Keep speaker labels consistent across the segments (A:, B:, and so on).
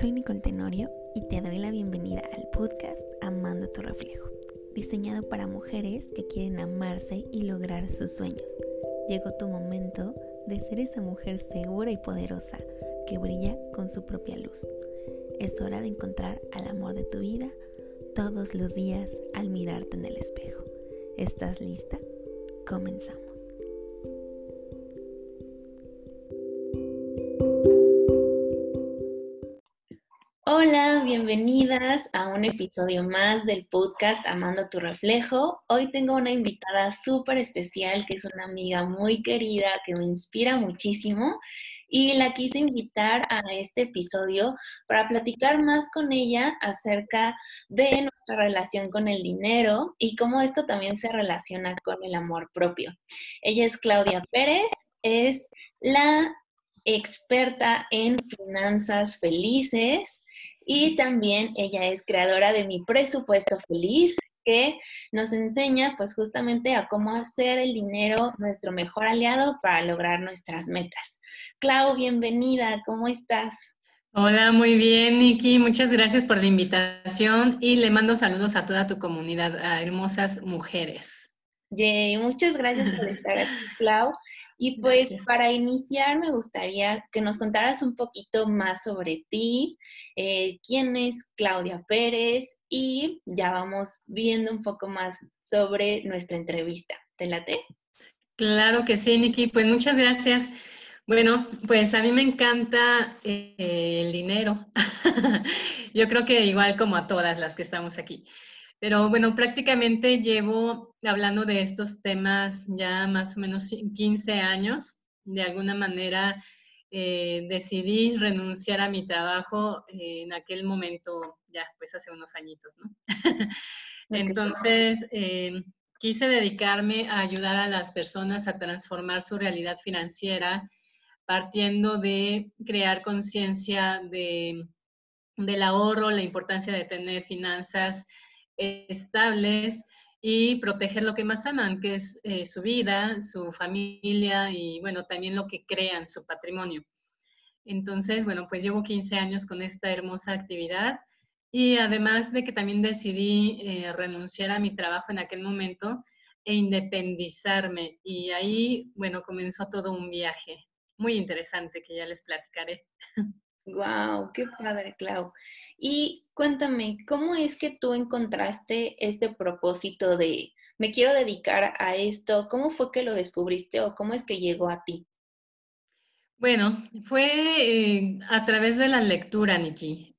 A: Soy Nicole Tenorio y te doy la bienvenida al podcast Amando tu reflejo, diseñado para mujeres que quieren amarse y lograr sus sueños. Llegó tu momento de ser esa mujer segura y poderosa que brilla con su propia luz. Es hora de encontrar al amor de tu vida todos los días al mirarte en el espejo. ¿Estás lista? Comenzamos. Bienvenidas a un episodio más del podcast Amando tu Reflejo. Hoy tengo una invitada súper especial que es una amiga muy querida que me inspira muchísimo y la quise invitar a este episodio para platicar más con ella acerca de nuestra relación con el dinero y cómo esto también se relaciona con el amor propio. Ella es Claudia Pérez, es la experta en finanzas felices y también ella es creadora de Mi Presupuesto Feliz, que nos enseña pues justamente a cómo hacer el dinero nuestro mejor aliado para lograr nuestras metas. Clau, bienvenida, ¿cómo estás?
B: Hola, muy bien, Nikki. Muchas gracias por la invitación y le mando saludos a toda tu comunidad, a hermosas mujeres.
A: Yay, muchas gracias por estar aquí, Clau. Y pues para iniciar me gustaría que nos contaras un poquito más sobre ti, eh, quién es Claudia Pérez y ya vamos viendo un poco más sobre nuestra entrevista. ¿Te late?
B: Claro que sí, Nikki. Pues muchas gracias. Bueno, pues a mí me encanta eh, el dinero. Yo creo que igual como a todas las que estamos aquí. Pero bueno, prácticamente llevo hablando de estos temas ya más o menos 15 años. De alguna manera eh, decidí renunciar a mi trabajo en aquel momento, ya pues hace unos añitos, ¿no? Entonces, eh, quise dedicarme a ayudar a las personas a transformar su realidad financiera, partiendo de crear conciencia de, del ahorro, la importancia de tener finanzas estables y proteger lo que más aman, que es eh, su vida, su familia y bueno, también lo que crean, su patrimonio. Entonces, bueno, pues llevo 15 años con esta hermosa actividad y además de que también decidí eh, renunciar a mi trabajo en aquel momento e independizarme y ahí, bueno, comenzó todo un viaje muy interesante que ya les platicaré.
A: Wow, qué padre, Clau. Y cuéntame, ¿cómo es que tú encontraste este propósito de me quiero dedicar a esto? ¿Cómo fue que lo descubriste o cómo es que llegó a ti?
B: Bueno, fue eh, a través de la lectura, Nikki.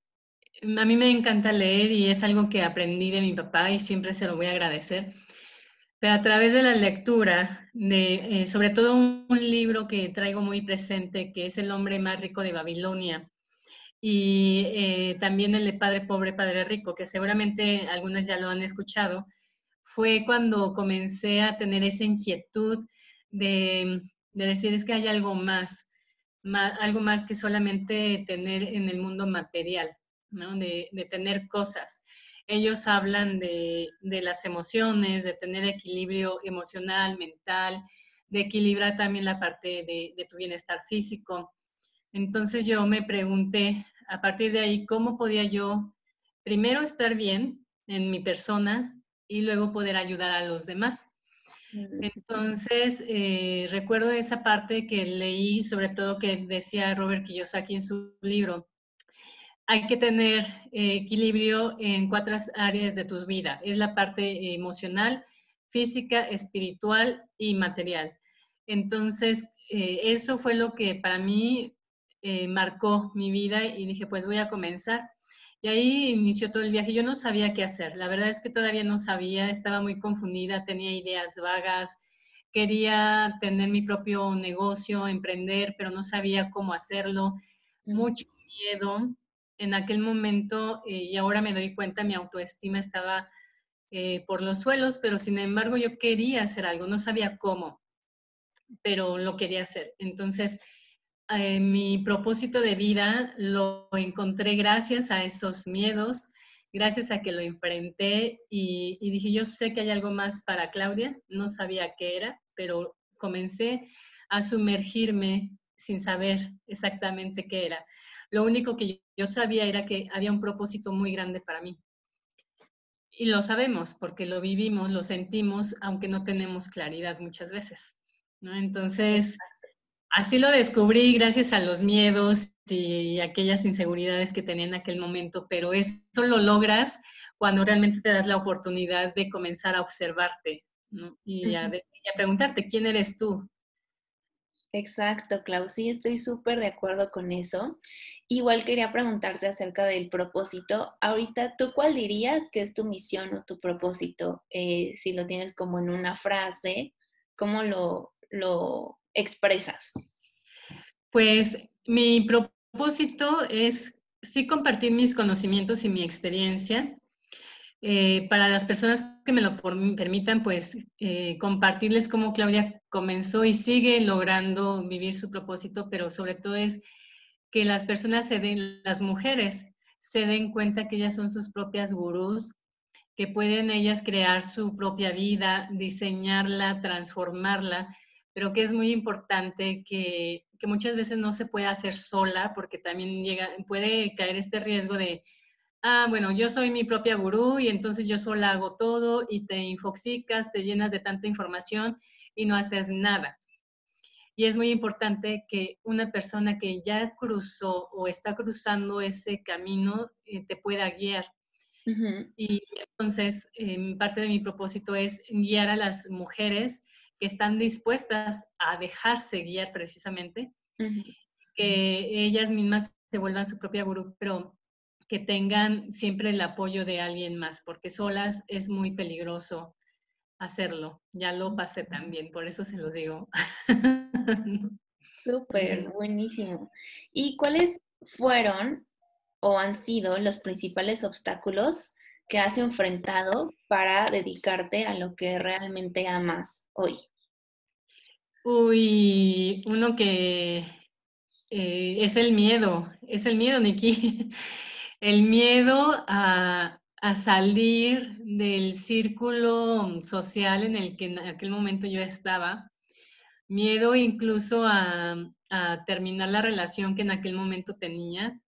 B: A mí me encanta leer y es algo que aprendí de mi papá y siempre se lo voy a agradecer. Pero a través de la lectura, de, eh, sobre todo un, un libro que traigo muy presente, que es El hombre más rico de Babilonia, y eh, también el de Padre Pobre, Padre Rico, que seguramente algunas ya lo han escuchado, fue cuando comencé a tener esa inquietud de, decir es que hay algo más, algo más que solamente tener en el mundo material, ¿no? de, tener cosas. Ellos hablan de, las emociones, de tener equilibrio emocional, mental, de equilibrar también la parte de, de tu bienestar físico. Entonces yo me pregunté, a partir de ahí, cómo podía yo primero estar bien en mi persona y luego poder ayudar a los demás. Entonces, eh, recuerdo esa parte que leí, sobre todo que decía Robert Kiyosaki en su libro, hay que tener eh, equilibrio en cuatro áreas de tu vida. Es la parte emocional, física, espiritual y material. Entonces, eh, eso fue lo que para mí eh, marcó mi vida y dije, pues voy a comenzar. Y ahí inició todo el viaje. Yo no sabía qué hacer. La verdad es que todavía no sabía, estaba muy confundida, tenía ideas vagas, quería tener mi propio negocio, emprender, pero no sabía cómo hacerlo. Mucho miedo. En aquel momento, eh, y ahora me doy cuenta, mi autoestima estaba eh, por los suelos, pero sin embargo yo quería hacer algo, no sabía cómo, pero lo quería hacer. Entonces, eh, mi propósito de vida lo encontré gracias a esos miedos, gracias a que lo enfrenté y, dije, yo sé que hay algo más para Claudia, no sabía qué era, pero comencé a sumergirme sin saber exactamente qué era. Lo único que yo sabía era que había un propósito muy grande para mí. Y lo sabemos porque lo vivimos, lo sentimos, aunque no tenemos claridad muchas veces. ¿no? Entonces, así lo descubrí gracias a los miedos y aquellas inseguridades que tenía en aquel momento, pero eso lo logras cuando realmente te das la oportunidad de comenzar a observarte y, a, preguntarte quién eres tú.
A: Exacto, Clau. Sí, estoy súper de acuerdo con eso. Igual quería preguntarte acerca del propósito. Ahorita, ¿tú cuál dirías que es tu misión o tu propósito? Eh, si lo tienes como en una frase, ¿cómo lo, lo expresas?
B: Pues mi propósito es sí compartir mis conocimientos y mi experiencia eh, para las personas que me lo permitan, pues eh, compartirles cómo Claudia comenzó y sigue logrando vivir su propósito, pero sobre todo es que las personas se den, las mujeres se den cuenta que ellas son sus propias gurús, que pueden ellas crear su propia vida, diseñarla, transformarla, pero que es muy importante que, que muchas veces no se puede hacer sola porque también llega, puede caer este riesgo de ah, bueno, yo soy mi propia gurú y entonces yo sola hago todo y te infoxicas, te llenas de tanta información y no haces nada. Y es muy importante que una persona que ya cruzó o está cruzando ese camino eh, te pueda guiar. Y entonces, em, parte de mi propósito es guiar a las mujeres que están dispuestas a dejarse guiar precisamente, que ellas mismas se vuelvan su propia gurú, pero que tengan siempre el apoyo de alguien más, porque solas es muy peligroso hacerlo. Ya lo pasé también, por eso se los digo.
A: Súper, buenísimo. ¿Y cuáles fueron o han sido los principales obstáculos que has enfrentado para dedicarte a lo que realmente amas hoy?
B: Uy, uno que eh, es el miedo, es el miedo, Nikki. el miedo a, salir del círculo social en el que en aquel momento yo estaba, miedo incluso a, terminar la relación que en aquel momento tenía,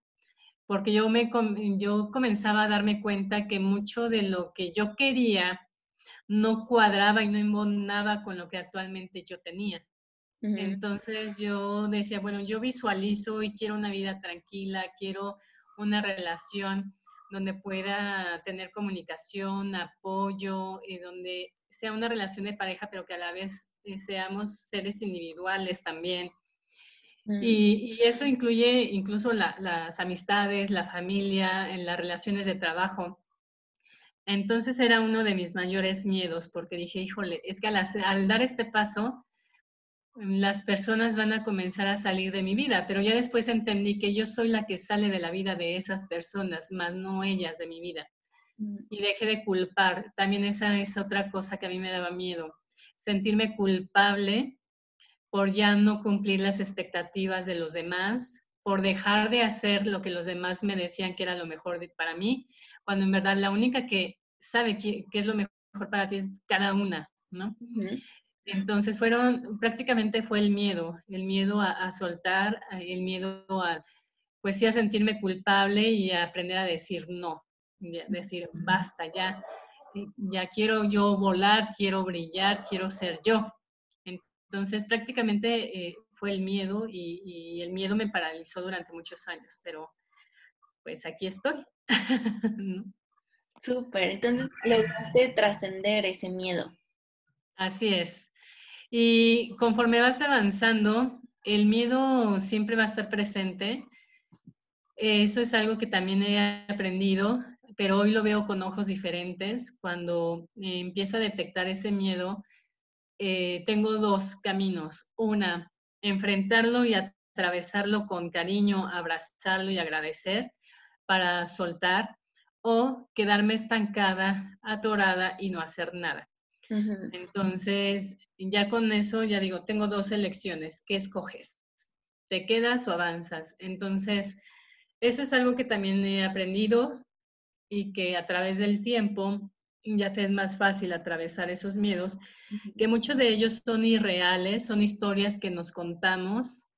B: porque yo, me, yo comenzaba a darme cuenta que mucho de lo que yo quería no cuadraba y no embonaba con lo que actualmente yo tenía. Entonces yo decía, bueno, yo visualizo y quiero una vida tranquila, quiero una relación donde pueda tener comunicación, apoyo, y donde sea una relación de pareja, pero que a la vez eh, seamos seres individuales también. Mm. Y, eso incluye incluso las amistades, la familia, en las relaciones de trabajo. Entonces era uno de mis mayores miedos porque dije, híjole, es que al dar este paso, las personas van a comenzar a salir de mi vida, pero ya después entendí que yo soy la que sale de la vida de esas personas, más no ellas de mi vida. Mm. Y dejé de culpar. También esa es otra cosa que a mí me daba miedo, sentirme culpable por ya no cumplir las expectativas de los demás, por dejar de hacer lo que los demás me decían que era lo mejor para mí, cuando en verdad la única que sabe qué, es lo mejor para ti es cada una, ¿no? Entonces fueron, prácticamente fue el miedo, el miedo a, soltar, el miedo a, pues sí, a sentirme culpable y a aprender a decir no, decir basta, ya, ya quiero yo volar, quiero brillar, quiero ser yo. Entonces prácticamente eh, fue el miedo y, el miedo me paralizó durante muchos años, pero pues aquí estoy.
A: Súper, entonces lograste trascender ese miedo.
B: Así es, y conforme vas avanzando, el miedo siempre va a estar presente. Eso es algo que también he aprendido, pero hoy lo veo con ojos diferentes. Cuando empiezo a detectar ese miedo, eh, tengo dos caminos. Una, enfrentarlo y atravesarlo con cariño, abrazarlo y agradecer para soltar, o quedarme estancada, atorada y no hacer nada. Entonces, ya con eso, ya digo, tengo dos elecciones. ¿Qué escoges? ¿Te quedas o avanzas? Entonces, eso es algo que también he aprendido y que a través del tiempo ya te es más fácil atravesar esos miedos, que muchos de ellos son irreales, son historias que nos contamos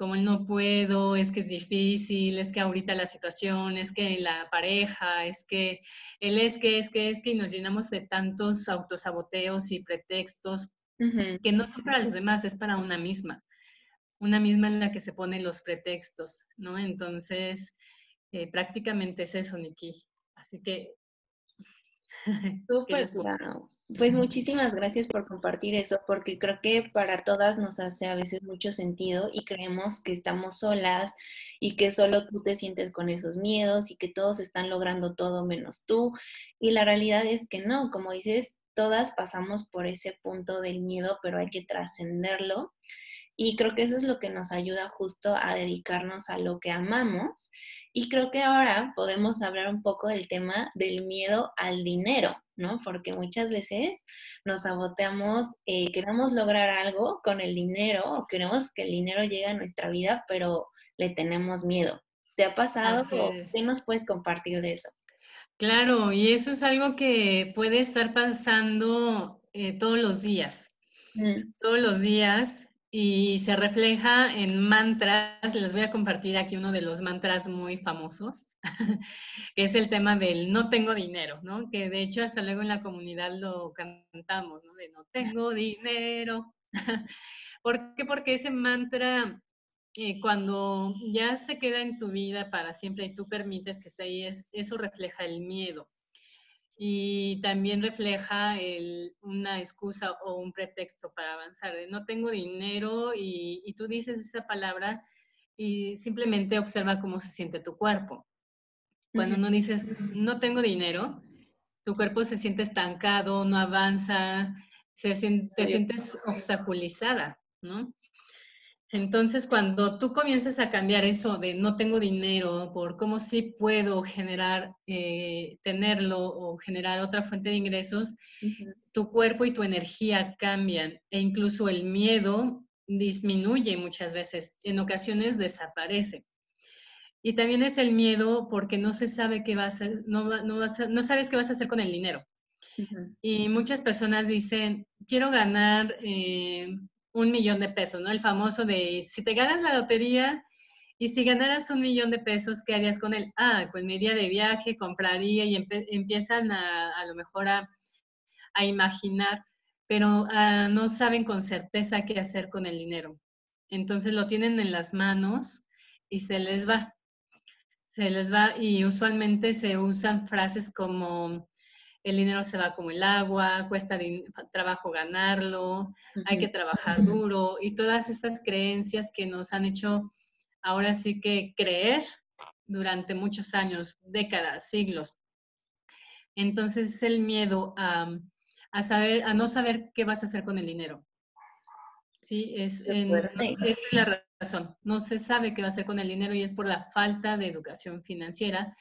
B: como el no puedo, es que es difícil, es que ahorita la situación, es que la pareja, es que él es que, es que, es que, y nos llenamos de tantos autosaboteos y pretextos que no son para los demás, es para una misma. Una misma en la que se ponen los pretextos, ¿no? Entonces, eh, prácticamente es eso, Nikki. Así que...
A: Súper. Pues muchísimas gracias por compartir eso, porque creo que para todas nos hace a veces mucho sentido y creemos que estamos solas y que solo tú te sientes con esos miedos y que todos están logrando todo menos tú. Y la realidad es que no, como dices, todas pasamos por ese punto del miedo, pero hay que trascenderlo. Y creo que eso es lo que nos ayuda justo a dedicarnos a lo que amamos. Y creo que ahora podemos hablar un poco del tema del miedo al dinero, ¿no? Porque muchas veces nos saboteamos, eh, queremos lograr algo con el dinero o queremos que el dinero llegue a nuestra vida, pero le tenemos miedo. ¿Te ha pasado o qué nos puedes compartir de eso?
B: Claro, y eso es algo que puede estar pasando eh, todos los días. Mm. Todos los días y se refleja en mantras. Les voy a compartir aquí uno de los mantras muy famosos, que es el tema del no tengo dinero, ¿no? Que de hecho hasta luego en la comunidad lo cantamos, ¿no? De no tengo dinero. ¿Por qué? Porque ese mantra, eh, cuando ya se queda en tu vida para siempre y tú permites que esté ahí, es, eso refleja el miedo y también refleja una excusa o un pretexto para avanzar. no tengo dinero y, tú dices esa palabra y simplemente observa cómo se siente tu cuerpo. Cuando no dices no tengo dinero, tu cuerpo se siente estancado, no avanza, se te sientes obstaculizada, ¿no? Entonces, cuando tú comienzas a cambiar eso de no tengo dinero por cómo sí puedo generar, eh, tenerlo o generar otra fuente de ingresos, tu cuerpo y tu energía cambian e incluso el miedo disminuye muchas veces, en ocasiones desaparece. Y también es el miedo porque no se sabe qué vas a, no, no, no sabes qué vas a hacer con el dinero. Y muchas personas dicen, quiero ganar eh, un millón de pesos, ¿no? El famoso de, si te ganas la lotería y si ganaras un millón de pesos, ¿qué harías con él? Ah, pues me iría de viaje, compraría y empiezan a, a lo mejor a, a imaginar, pero ah, no saben con certeza qué hacer con el dinero. Entonces lo tienen en las manos y se les va. Se les va y usualmente se usan frases como el dinero se va como el agua, cuesta trabajo ganarlo, hay que trabajar duro y todas estas creencias que nos han hecho ahora sí que creer durante muchos años, décadas, siglos. Entonces es el miedo a, saber, a no saber qué vas a hacer con el dinero. Sí, es, es la razón. No se sabe qué va a hacer con el dinero y es por la falta de educación financiera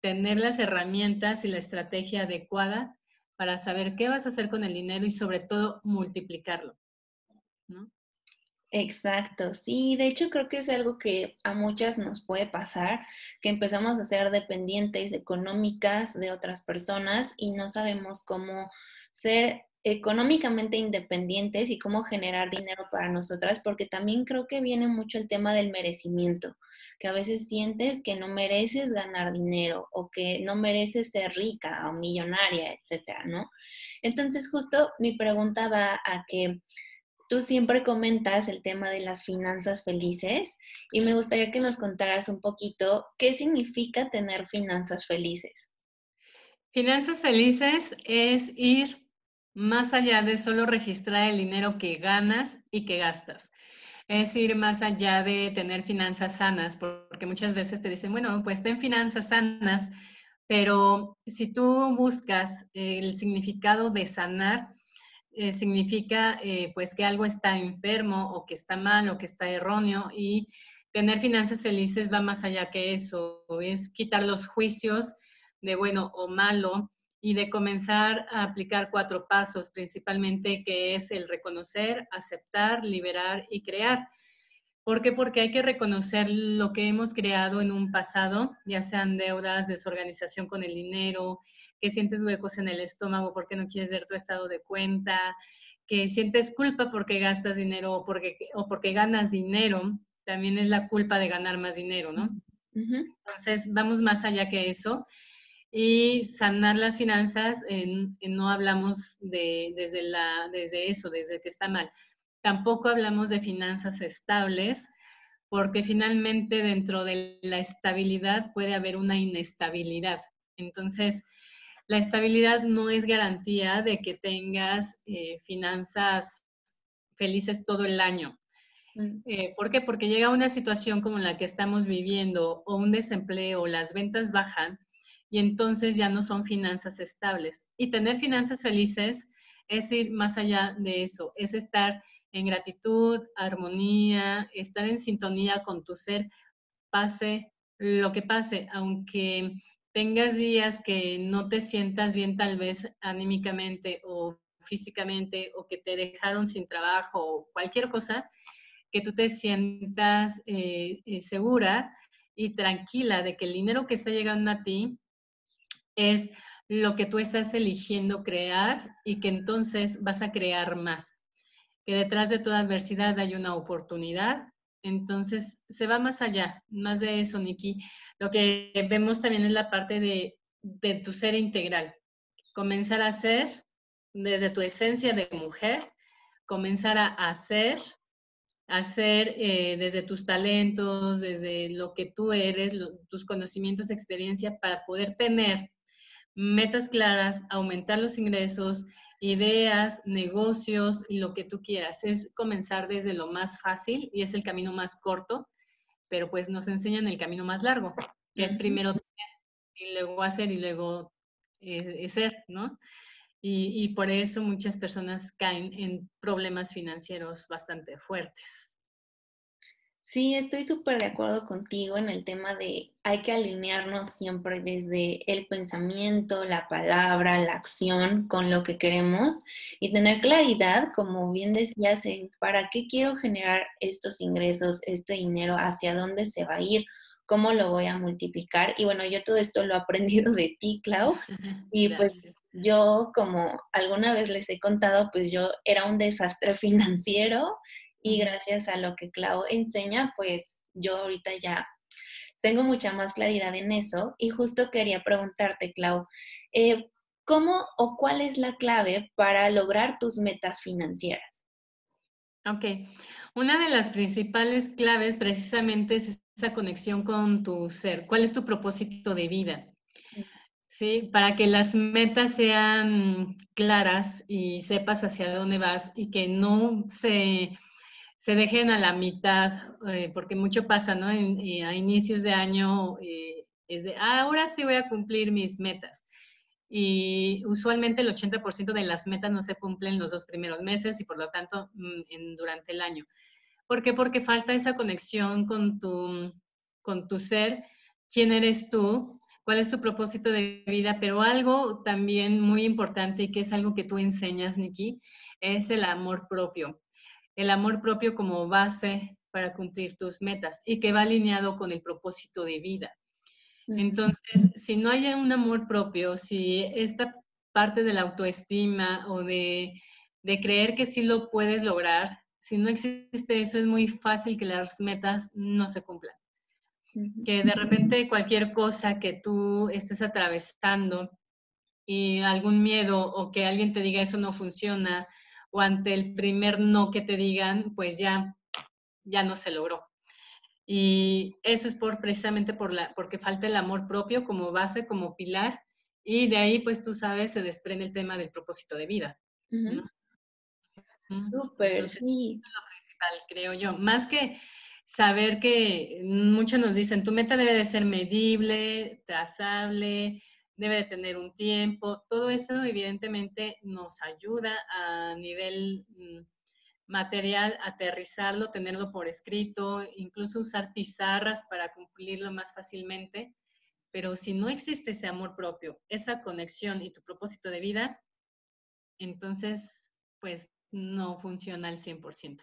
B: tener las herramientas y la estrategia adecuada para saber qué vas a hacer con el dinero y sobre todo multiplicarlo.
A: Exacto, sí, de hecho creo que es algo que a muchas nos puede pasar, que empezamos a ser dependientes económicas de otras personas y no sabemos cómo ser económicamente independientes y cómo generar dinero para nosotras, porque también creo que viene mucho el tema del merecimiento, que a veces sientes que no mereces ganar dinero o que no mereces ser rica o millonaria, etcétera, ¿no? Entonces, justo mi pregunta va a que tú siempre comentas el tema de las finanzas felices y me gustaría que nos contaras un poquito qué significa tener finanzas felices.
B: Finanzas felices es ir más allá de solo registrar el dinero que ganas y que gastas. Es ir más allá de tener finanzas sanas, porque muchas veces te dicen, bueno, pues ten finanzas sanas, pero si tú buscas el significado de sanar, eh, significa eh, pues que algo está enfermo o que está mal o que está erróneo y tener finanzas felices va más allá que eso, es quitar los juicios de bueno o malo y de comenzar a aplicar cuatro pasos, principalmente que es el reconocer, aceptar, liberar y crear. ¿Por qué? Porque hay que reconocer lo que hemos creado en un pasado, ya sean deudas, desorganización con el dinero, que sientes huecos en el estómago porque no quieres ver tu estado de cuenta, que sientes culpa porque gastas dinero o porque, o porque ganas dinero, también es la culpa de ganar más dinero, ¿no? Entonces, vamos más allá que eso. Y sanar las finanzas, no hablamos de, desde, la, desde eso, desde que está mal. Tampoco hablamos de finanzas estables, porque finalmente dentro de la estabilidad puede haber una inestabilidad. Entonces, la estabilidad no es garantía de que tengas eh, finanzas felices todo el año. Mm. Eh, ¿Por qué? Porque llega una situación como la que estamos viviendo o un desempleo, las ventas bajan y entonces ya no son finanzas estables. Y tener finanzas felices es ir más allá de eso, es estar en gratitud, armonía, estar en sintonía con tu ser, pase lo que pase, aunque tengas días que no te sientas bien tal vez anímicamente o físicamente o que te dejaron sin trabajo o cualquier cosa, que tú te sientas eh, eh, segura y tranquila de que el dinero que está llegando a ti es lo que tú estás eligiendo crear y que entonces vas a crear más. Que detrás de toda adversidad hay una oportunidad. Entonces se va más allá, más de eso, Nikki. Lo que vemos también es la parte de, de tu ser integral. Comenzar a ser desde tu esencia de mujer, comenzar a hacer hacer eh, desde tus talentos, desde lo que tú eres, tus conocimientos, experiencia, para poder tener metas claras, aumentar los ingresos, ideas, negocios y lo que tú quieras. Es comenzar desde lo más fácil y es el camino más corto, pero pues nos enseñan el camino más largo, que es primero tener y luego hacer y luego eh, ser, ¿no? y, por eso muchas personas caen en problemas financieros bastante fuertes.
A: Sí, estoy súper de acuerdo contigo en el tema de hay que alinearnos siempre desde el pensamiento, la palabra, la acción con lo que queremos y tener claridad, como bien decías, en para qué quiero generar estos ingresos, este dinero, hacia dónde se va a ir, cómo lo voy a multiplicar. Y bueno, yo todo esto lo he aprendido de ti, Clau, y pues yo, como alguna vez les he contado, pues yo era un desastre financiero y gracias a lo que Clau enseña, pues yo ahorita ya tengo mucha más claridad en eso y justo quería preguntarte, Clau, eh, ¿cómo o cuál es la clave para lograr tus metas financieras?
B: Ok, una de las principales claves precisamente es esa conexión con tu ser. ¿Cuál es tu propósito de vida? Sí, para que las metas sean claras y sepas hacia dónde vas y que no se, se dejen a la mitad, eh, porque mucho pasa, ¿no? Eh, a inicios de año eh, es de, ah, ahora sí voy a cumplir mis metas. Y usualmente el 80% de las metas no se cumplen los dos primeros meses y por lo tanto mm, durante el año. ¿Por qué? Porque falta esa conexión con tu, con tu ser, quién eres tú, cuál es tu propósito de vida, pero algo también muy importante y que es algo que tú enseñas, Nikki, es el amor propio. El amor propio como base para cumplir tus metas y que va alineado con el propósito de vida. Entonces, si no hay un amor propio, si esta parte de la autoestima o de, de creer que sí lo puedes lograr, si no existe eso, es muy fácil que las metas no se cumplan. Que de repente cualquier cosa que tú estés atravesando y algún miedo o que alguien te diga eso no funciona o ante el primer no que te digan, pues ya, ya no se logró. Y eso es por, precisamente por la, porque falta el amor propio como base, como pilar, y de ahí, pues tú sabes, se desprende el tema del propósito de vida.
A: Súper, sí.
B: Es lo principal, creo yo. Más que saber que muchos nos dicen, tu meta debe de ser medible, trazable, debe de tener un tiempo. Todo eso evidentemente nos ayuda a nivel mm, material, aterrizarlo, tenerlo por escrito, incluso usar pizarras para cumplirlo más fácilmente. Pero si no existe ese amor propio, esa conexión y tu propósito de vida, entonces, pues no funciona al 100%.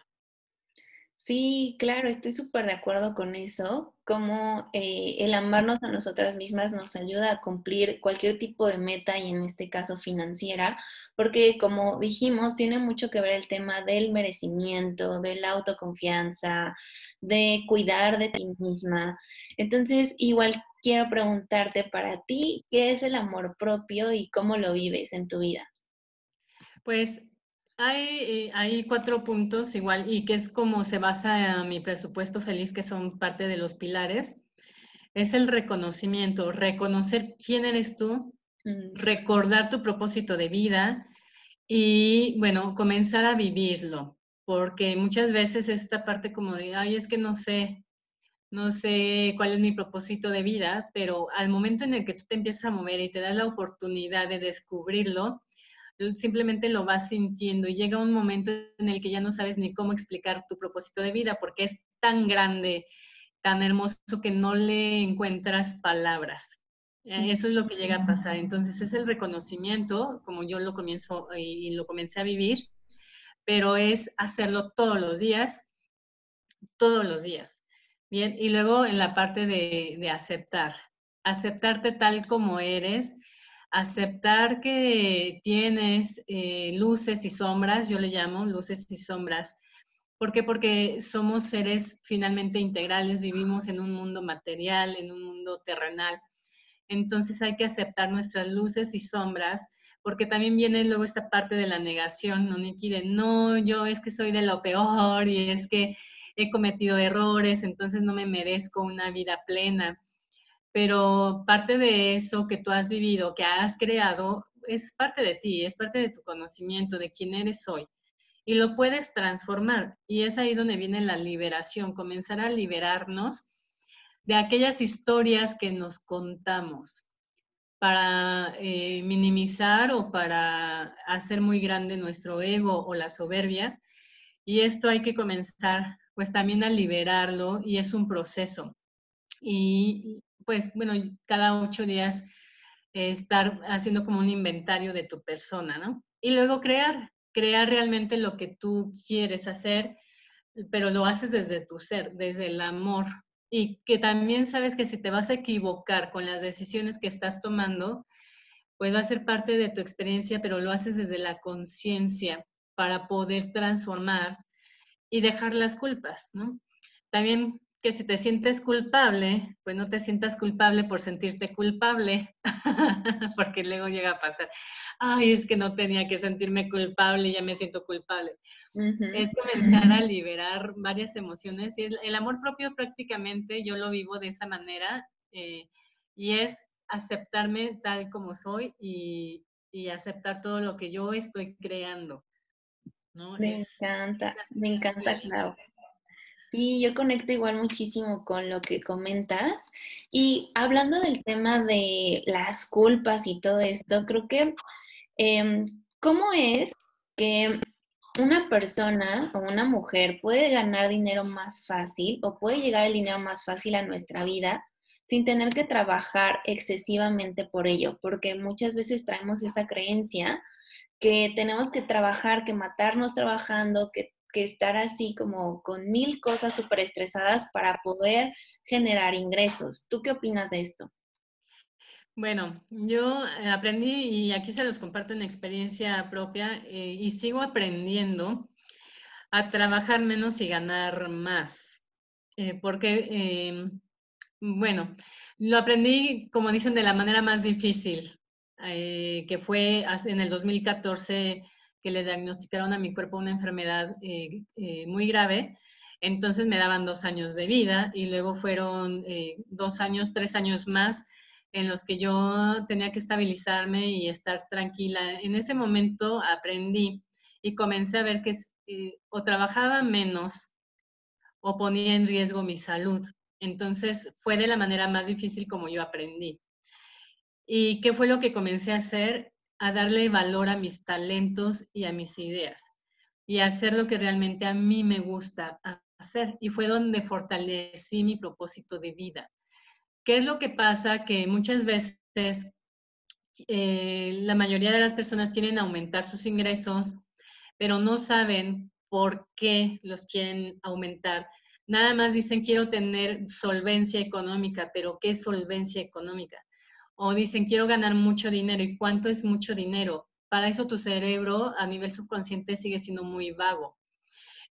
A: Sí, claro, estoy súper de acuerdo con eso, como eh, el amarnos a nosotras mismas nos ayuda a cumplir cualquier tipo de meta y en este caso financiera, porque como dijimos, tiene mucho que ver el tema del merecimiento, de la autoconfianza, de cuidar de ti misma. Entonces, igual quiero preguntarte para ti, ¿qué es el amor propio y cómo lo vives en tu vida?
B: Pues hay, eh, hay, cuatro puntos igual y que es como se basa mi presupuesto feliz, que son parte de los pilares. Es el reconocimiento, reconocer quién eres tú, mm. recordar tu propósito de vida y, bueno, comenzar a vivirlo, porque muchas veces esta parte como de, ay, es que no sé, no sé cuál es mi propósito de vida, pero al momento en el que tú te empiezas a mover y te das la oportunidad de descubrirlo, simplemente lo vas sintiendo y llega un momento en el que ya no sabes ni cómo explicar tu propósito de vida porque es tan grande, tan hermoso que no le encuentras palabras. Eh, eso es lo que llega a pasar. Entonces es el reconocimiento, como yo lo comienzo y lo comencé a vivir, pero es hacerlo todos los días, todos los días. Bien, y luego en la parte de, de aceptar, aceptarte tal como eres, aceptar que tienes eh, luces y sombras, yo le llamo luces y sombras. ¿Por qué? Porque somos seres finalmente integrales, vivimos en un mundo material, en un mundo terrenal. Entonces hay que aceptar nuestras luces y sombras, porque también viene luego esta parte de la negación, ¿no, Niki? De no, yo es que soy de lo peor y es que he cometido errores, entonces no me merezco una vida plena pero parte de eso que tú has vivido, que has creado, es parte de ti, es parte de tu conocimiento, de quién eres hoy. Y lo puedes transformar. Y es ahí donde viene la liberación, comenzar a liberarnos de aquellas historias que nos contamos para eh, minimizar o para hacer muy grande nuestro ego o la soberbia. Y esto hay que comenzar pues también a liberarlo y es un proceso. Y pues bueno, cada ocho días estar haciendo como un inventario de tu persona, ¿no? Y luego crear, crear realmente lo que tú quieres hacer, pero lo haces desde tu ser, desde el amor. Y que también sabes que si te vas a equivocar con las decisiones que estás tomando, pues va a ser parte de tu experiencia, pero lo haces desde la conciencia para poder transformar y dejar las culpas, ¿no? También que si te sientes culpable, pues no te sientas culpable por sentirte culpable, porque luego llega a pasar, ay, es que no tenía que sentirme culpable y ya me siento culpable. Es comenzar a liberar varias emociones y el, amor propio prácticamente yo lo vivo de esa manera eh, y es aceptarme tal como soy y, aceptar todo lo que yo estoy creando.
A: Me encanta, me encanta, Clau. Sí, yo conecto igual muchísimo con lo que comentas. Y hablando del tema de las culpas y todo esto, creo que, em, ¿cómo es que una persona o una mujer puede ganar dinero más fácil o puede llegar el dinero más fácil a nuestra vida sin tener que trabajar excesivamente por ello? Porque muchas veces traemos esa creencia que tenemos que trabajar, que matarnos trabajando, que que estar así como con mil cosas súper estresadas para poder generar ingresos. ¿Tú qué opinas de esto?
B: Bueno, yo eh, aprendí y aquí se los comparto en experiencia propia eh, y sigo aprendiendo a trabajar menos y ganar más. Eh, porque, bueno, lo aprendí, como dicen, de la manera más difícil, que fue en el 2014 que le diagnosticaron a mi cuerpo una enfermedad eh, eh, muy grave. Entonces me daban dos años de vida y luego fueron eh, dos años, tres años más en los que yo tenía que estabilizarme y estar tranquila. En ese momento aprendí y comencé a ver que o trabajaba menos o ponía en riesgo mi salud. Entonces fue de la manera más difícil como yo aprendí. ¿Y qué fue lo que comencé a hacer? A darle valor a mis talentos y a mis ideas y hacer lo que realmente a mí me gusta hacer. Y fue donde fortalecí mi propósito de vida. ¿Qué es lo que pasa? Que muchas veces eh, la mayoría de las personas quieren aumentar sus ingresos, pero no saben por qué los quieren aumentar. Nada más dicen quiero tener solvencia económica, pero ¿qué solvencia económica? O dicen quiero ganar mucho dinero. ¿Y cuánto es mucho dinero? Para eso tu cerebro a nivel subconsciente sigue siendo muy vago.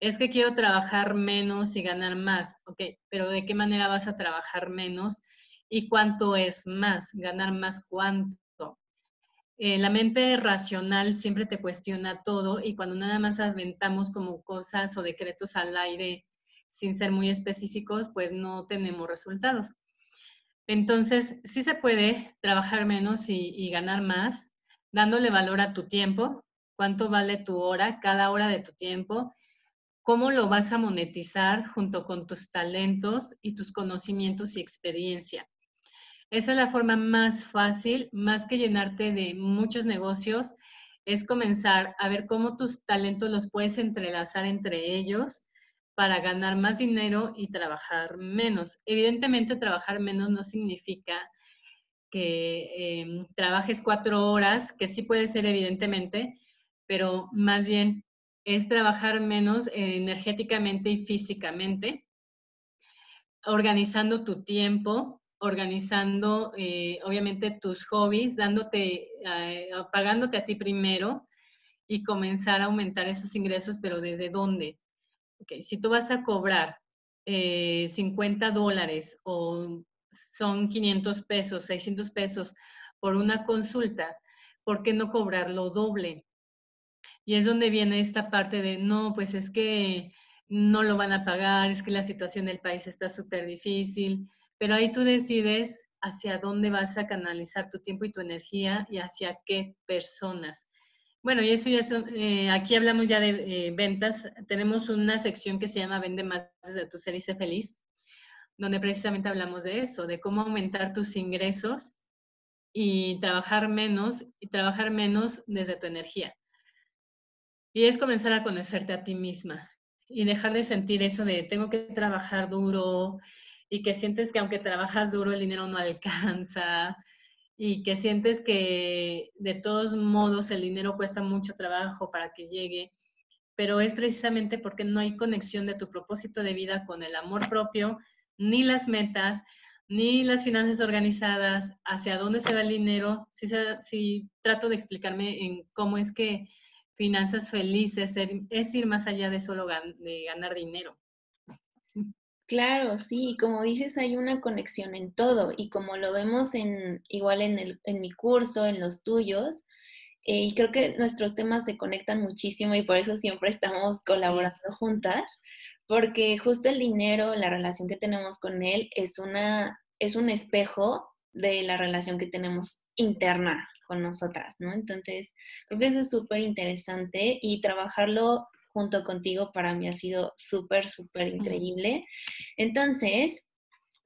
B: Es que quiero trabajar menos y ganar más. Ok, pero ¿de qué manera vas a trabajar menos? ¿Y cuánto es más? Ganar más cuánto. Eh, la mente racional siempre te cuestiona todo y cuando nada más aventamos como cosas o decretos al aire sin ser muy específicos, pues no tenemos resultados. Entonces, sí se puede trabajar menos y, ganar más, dándole valor a tu tiempo, cuánto vale tu hora, cada hora de tu tiempo, cómo lo vas a monetizar junto con tus talentos y tus conocimientos y experiencia. Esa es la forma más fácil, más que llenarte de muchos negocios, es comenzar a ver cómo tus talentos los puedes entrelazar entre ellos para ganar más dinero y trabajar menos. Evidentemente, trabajar menos no significa que em, trabajes cuatro horas, que sí puede ser evidentemente, pero más bien es trabajar menos energéticamente y físicamente, organizando tu tiempo, organizando, eh, obviamente, tus hobbies, dándote, eh, pagándote a ti primero y comenzar a aumentar esos ingresos, pero ¿desde dónde? Okay, si tú vas a cobrar 50 eh, dólares o son 500 pesos, 600 pesos por una consulta, ¿por qué no cobrarlo doble? Y es donde viene esta parte de, no, pues es que no lo van a pagar, es que la situación del país está súper difícil, pero ahí tú decides hacia dónde vas a canalizar tu tiempo y tu energía y hacia qué personas. Bueno, y eso ya son, eh, aquí hablamos ya de eh, ventas. Tenemos una sección que se llama Vende más desde tu ser feliz, donde precisamente hablamos de eso, de cómo aumentar tus ingresos y trabajar menos, y trabajar menos desde tu energía. Y es comenzar a conocerte a ti misma y dejar de sentir eso de tengo que trabajar duro, y que sientes que aunque trabajas duro el dinero no alcanza y que sientes que de todos modos el dinero cuesta mucho trabajo para que llegue, pero es precisamente porque no hay conexión de tu propósito de vida con el amor propio, ni las metas, ni las finanzas organizadas, hacia dónde se va el dinero. Si, si trato de explicarme en cómo es que finanzas felices es ir más allá de solo de ganar dinero.
A: Claro, sí, como dices, hay una conexión en todo y como lo vemos en igual en, el, en mi curso, en los tuyos, eh, y creo que nuestros temas se conectan muchísimo y por eso siempre estamos colaborando juntas, porque justo el dinero, la relación que tenemos con él es una es un espejo de la relación que tenemos interna con nosotras, ¿no? Entonces, creo que eso es súper interesante y trabajarlo junto contigo para mí ha sido súper, súper increíble. Entonces,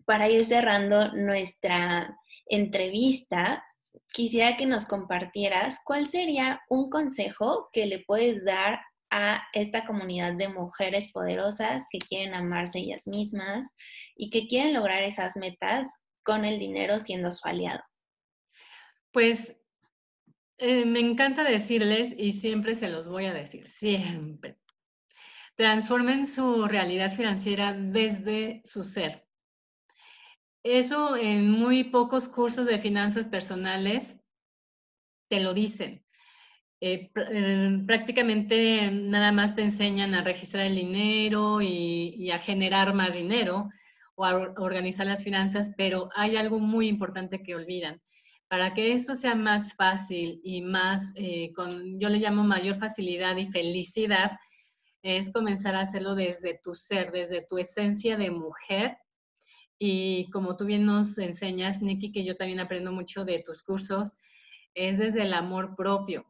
A: para ir cerrando nuestra entrevista, quisiera que nos compartieras cuál sería un consejo que le puedes dar a esta comunidad de mujeres poderosas que quieren amarse ellas mismas y que quieren lograr esas metas con el dinero siendo su aliado.
B: Pues eh, me encanta decirles y siempre se los voy a decir, siempre. Transformen su realidad financiera desde su ser. Eso en muy pocos cursos de finanzas personales te lo dicen. Eh, eh, prácticamente nada más te enseñan a registrar el dinero y, y a generar más dinero o a organizar las finanzas, pero hay algo muy importante que olvidan para que eso sea más fácil y más, eh, con, yo le llamo mayor facilidad y felicidad, es comenzar a hacerlo desde tu ser, desde tu esencia de mujer. Y como tú bien nos enseñas, Nikki, que yo también aprendo mucho de tus cursos, es desde el amor propio,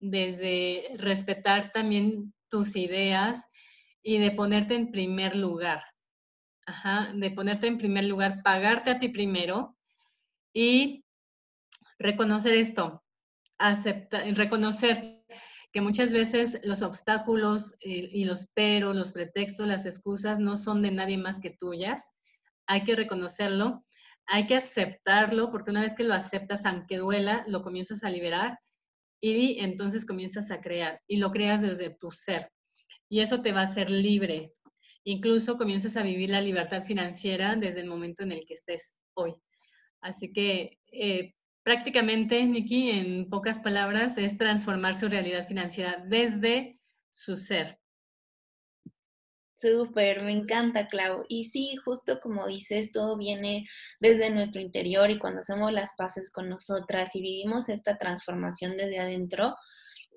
B: desde respetar también tus ideas y de ponerte en primer lugar. Ajá, de ponerte en primer lugar, pagarte a ti primero y reconocer esto, aceptar, reconocer que muchas veces los obstáculos eh, y los peros, los pretextos, las excusas no son de nadie más que tuyas. Hay que reconocerlo, hay que aceptarlo, porque una vez que lo aceptas, aunque duela, lo comienzas a liberar y entonces comienzas a crear y lo creas desde tu ser. y eso te va a hacer libre. Incluso comienzas a vivir la libertad financiera desde el momento en el que estés hoy. Así que eh, prácticamente, Nikki, en pocas palabras, es transformar su realidad financiera desde su ser.
A: Súper, me encanta, Clau. Y sí, justo como dices, todo viene desde nuestro interior y cuando hacemos las paces con nosotras y vivimos esta transformación desde adentro,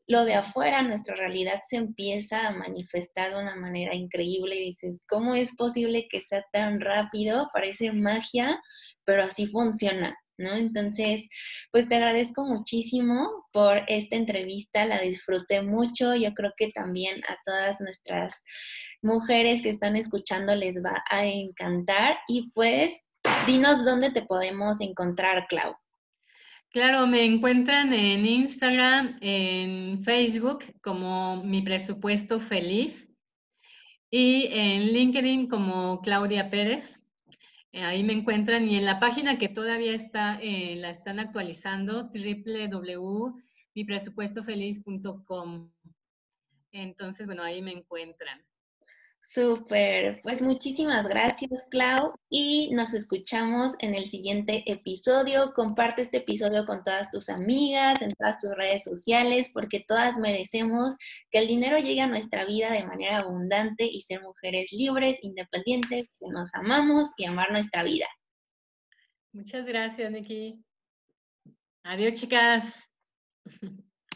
A: lo de afuera, nuestra realidad se empieza a manifestar de una manera increíble y dices, ¿cómo es posible que sea tan rápido? Parece magia, pero así funciona. ¿No? Entonces, pues te agradezco muchísimo por esta entrevista, la disfruté mucho, yo creo que también a todas nuestras mujeres que están escuchando les va a encantar y pues dinos dónde te podemos encontrar, Clau.
B: Claro, me encuentran en Instagram, en Facebook como mi presupuesto feliz y en LinkedIn como Claudia Pérez. Eh, ahí me encuentran y en la página que todavía está, eh, la están actualizando, www.mipresupuestofeliz.com. Entonces, bueno, ahí me encuentran.
A: Súper, pues muchísimas gracias Clau y nos escuchamos en el siguiente episodio. Comparte este episodio con todas tus amigas, en todas tus redes sociales, porque todas merecemos que el dinero llegue a nuestra vida de manera abundante y ser mujeres libres, independientes, que nos amamos y amar nuestra vida.
B: Muchas gracias, Nikki. Adiós, chicas.